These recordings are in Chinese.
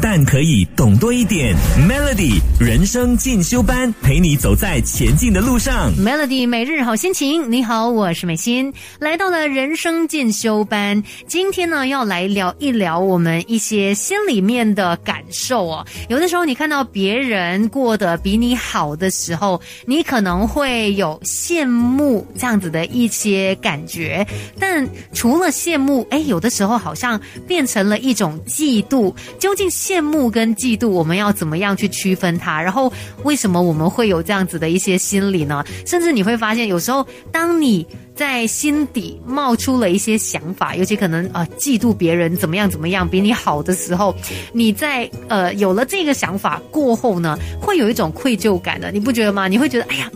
但可以懂多一点。Melody 人生进修班，陪你走在前进的路上。Melody 每日好心情，你好，我是美心，来到了人生进修班。今天呢，要来聊一聊我们一些心里面的感受哦。有的时候，你看到别人过得比你好的时候，你可能会有羡慕这样子的一些感觉。但除了羡慕，哎，有的时候好像变成了一种嫉妒。就究竟羡慕跟嫉妒，我们要怎么样去区分它？然后为什么我们会有这样子的一些心理呢？甚至你会发现，有时候当你在心底冒出了一些想法，尤其可能呃嫉妒别人怎么样怎么样比你好的时候，你在呃有了这个想法过后呢，会有一种愧疚感的，你不觉得吗？你会觉得哎呀。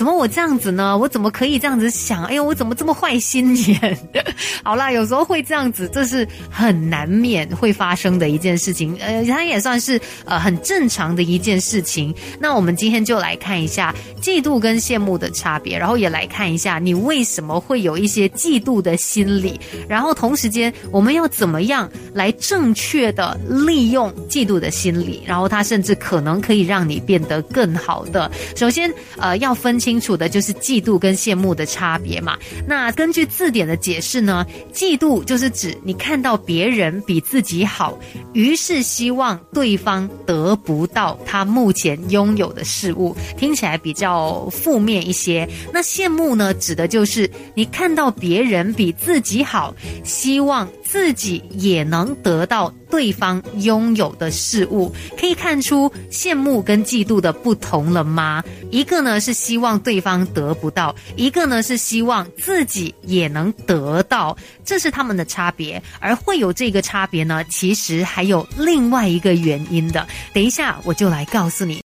怎么我这样子呢？我怎么可以这样子想？哎呦，我怎么这么坏心眼？好啦，有时候会这样子，这是很难免会发生的一件事情。呃，它也算是呃很正常的一件事情。那我们今天就来看一下嫉妒跟羡慕的差别，然后也来看一下你为什么会有一些嫉妒的心理。然后同时间，我们要怎么样来正确的利用嫉妒的心理？然后它甚至可能可以让你变得更好的。首先，呃，要分清。清楚的就是嫉妒跟羡慕的差别嘛。那根据字典的解释呢，嫉妒就是指你看到别人比自己好，于是希望对方得不到他目前拥有的事物，听起来比较负面一些。那羡慕呢，指的就是你看到别人比自己好，希望自己也能得到对方拥有的事物。可以看出羡慕跟嫉妒的不同了吗？一个呢是希望对方得不到，一个呢是希望自己也能得到，这是他们的差别。而会有这个差别呢，其实还有另外一个原因的。等一下我就来告诉你。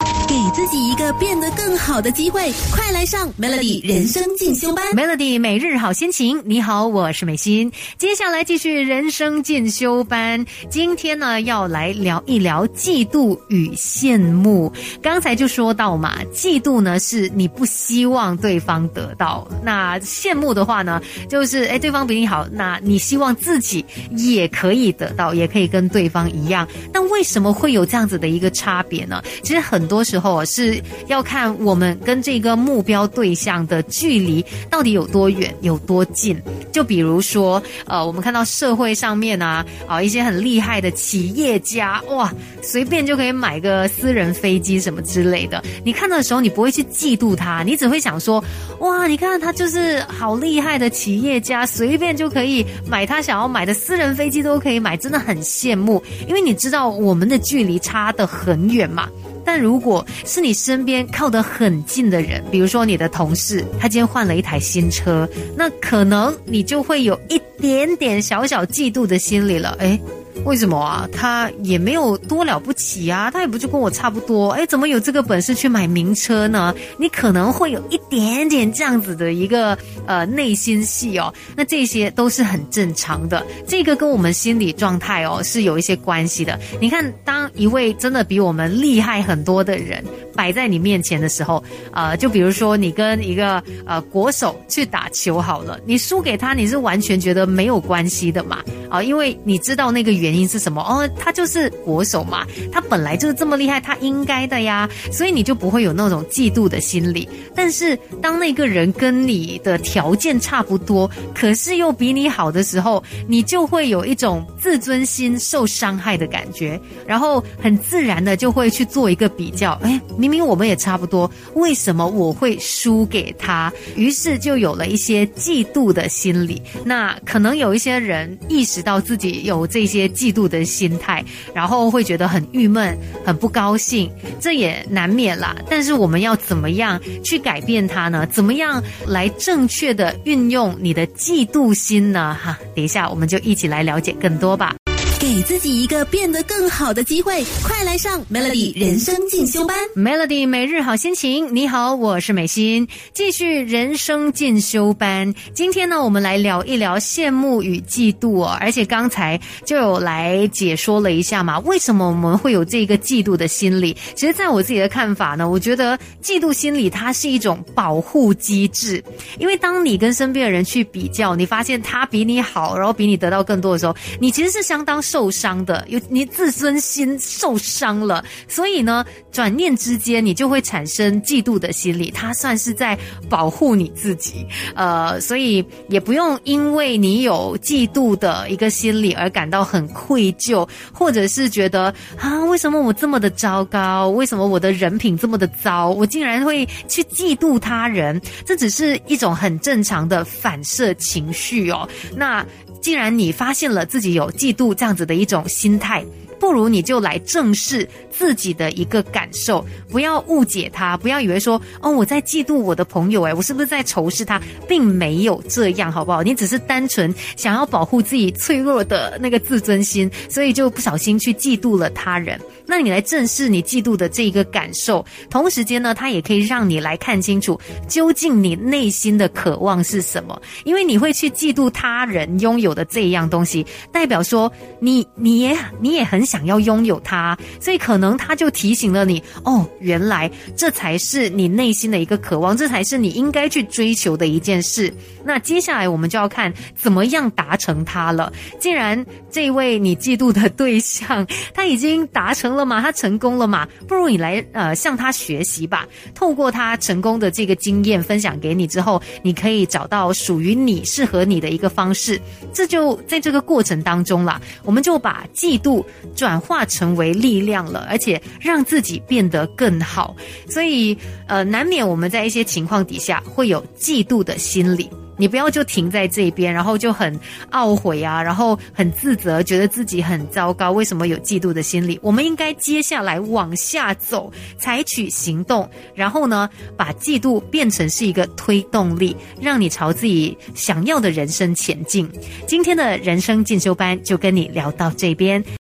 自己一个变得更好的机会，快来上 Melody 人生进修班。Melody 每日好心情，你好，我是美心。接下来继续人生进修班，今天呢要来聊一聊嫉妒与羡慕。刚才就说到嘛，嫉妒呢是你不希望对方得到，那羡慕的话呢，就是哎对方比你好，那你希望自己也可以得到，也可以跟对方一样。那为什么会有这样子的一个差别呢？其实很多时候。是要看我们跟这个目标对象的距离到底有多远、有多近。就比如说，呃，我们看到社会上面啊，啊一些很厉害的企业家，哇，随便就可以买个私人飞机什么之类的。你看到的时候，你不会去嫉妒他，你只会想说，哇，你看他就是好厉害的企业家，随便就可以买他想要买的私人飞机都可以买，真的很羡慕。因为你知道我们的距离差得很远嘛。但如果是你身边靠得很近的人，比如说你的同事，他今天换了一台新车，那可能你就会有一点点小小嫉妒的心理了。诶，为什么啊？他也没有多了不起啊，他也不就跟我差不多。诶，怎么有这个本事去买名车呢？你可能会有一点点这样子的一个呃内心戏哦。那这些都是很正常的，这个跟我们心理状态哦是有一些关系的。你看，当一位真的比我们厉害很多的人摆在你面前的时候，呃，就比如说你跟一个呃国手去打球好了，你输给他，你是完全觉得没有关系的嘛？啊、因为你知道那个原因是什么哦，他就是国手嘛，他本来就是这么厉害，他应该的呀，所以你就不会有那种嫉妒的心理。但是当那个人跟你的条件差不多，可是又比你好的时候，你就会有一种自尊心受伤害的感觉，然后很自然的就会去做一个比较，哎，明明我们也差不多，为什么我会输给他？于是就有了一些嫉妒的心理。那可能有一些人意知道自己有这些嫉妒的心态，然后会觉得很郁闷、很不高兴，这也难免啦。但是我们要怎么样去改变它呢？怎么样来正确的运用你的嫉妒心呢？哈，等一下我们就一起来了解更多吧。给自己一个变得更好的机会，快来上 Melody 人生进修班。Melody 每日好心情，你好，我是美心，继续人生进修班。今天呢，我们来聊一聊羡慕与嫉妒哦，而且刚才就有来解说了一下嘛，为什么我们会有这个嫉妒的心理？其实，在我自己的看法呢，我觉得嫉妒心理它是一种保护机制，因为当你跟身边的人去比较，你发现他比你好，然后比你得到更多的时候，你其实是相当。受伤的，有你自尊心受伤了，所以呢，转念之间你就会产生嫉妒的心理，他算是在保护你自己，呃，所以也不用因为你有嫉妒的一个心理而感到很愧疚，或者是觉得啊，为什么我这么的糟糕？为什么我的人品这么的糟？我竟然会去嫉妒他人？这只是一种很正常的反射情绪哦。那既然你发现了自己有嫉妒这样子的一种心态，不如你就来正视自己的一个感受，不要误解他，不要以为说哦我在嫉妒我的朋友，诶，我是不是在仇视他，并没有这样，好不好？你只是单纯想要保护自己脆弱的那个自尊心，所以就不小心去嫉妒了他人。那你来正视你嫉妒的这一个感受，同时间呢，它也可以让你来看清楚究竟你内心的渴望是什么。因为你会去嫉妒他人拥有的这一样东西，代表说你你也你也很想要拥有它，所以可能他就提醒了你哦，原来这才是你内心的一个渴望，这才是你应该去追求的一件事。那接下来我们就要看怎么样达成它了。既然这位你嫉妒的对象他已经达成了。了嘛，他成功了嘛？不如你来呃向他学习吧。透过他成功的这个经验分享给你之后，你可以找到属于你适合你的一个方式。这就在这个过程当中啦，我们就把嫉妒转化成为力量了，而且让自己变得更好。所以呃，难免我们在一些情况底下会有嫉妒的心理。你不要就停在这边，然后就很懊悔啊，然后很自责，觉得自己很糟糕。为什么有嫉妒的心理？我们应该接下来往下走，采取行动，然后呢，把嫉妒变成是一个推动力，让你朝自己想要的人生前进。今天的人生进修班就跟你聊到这边。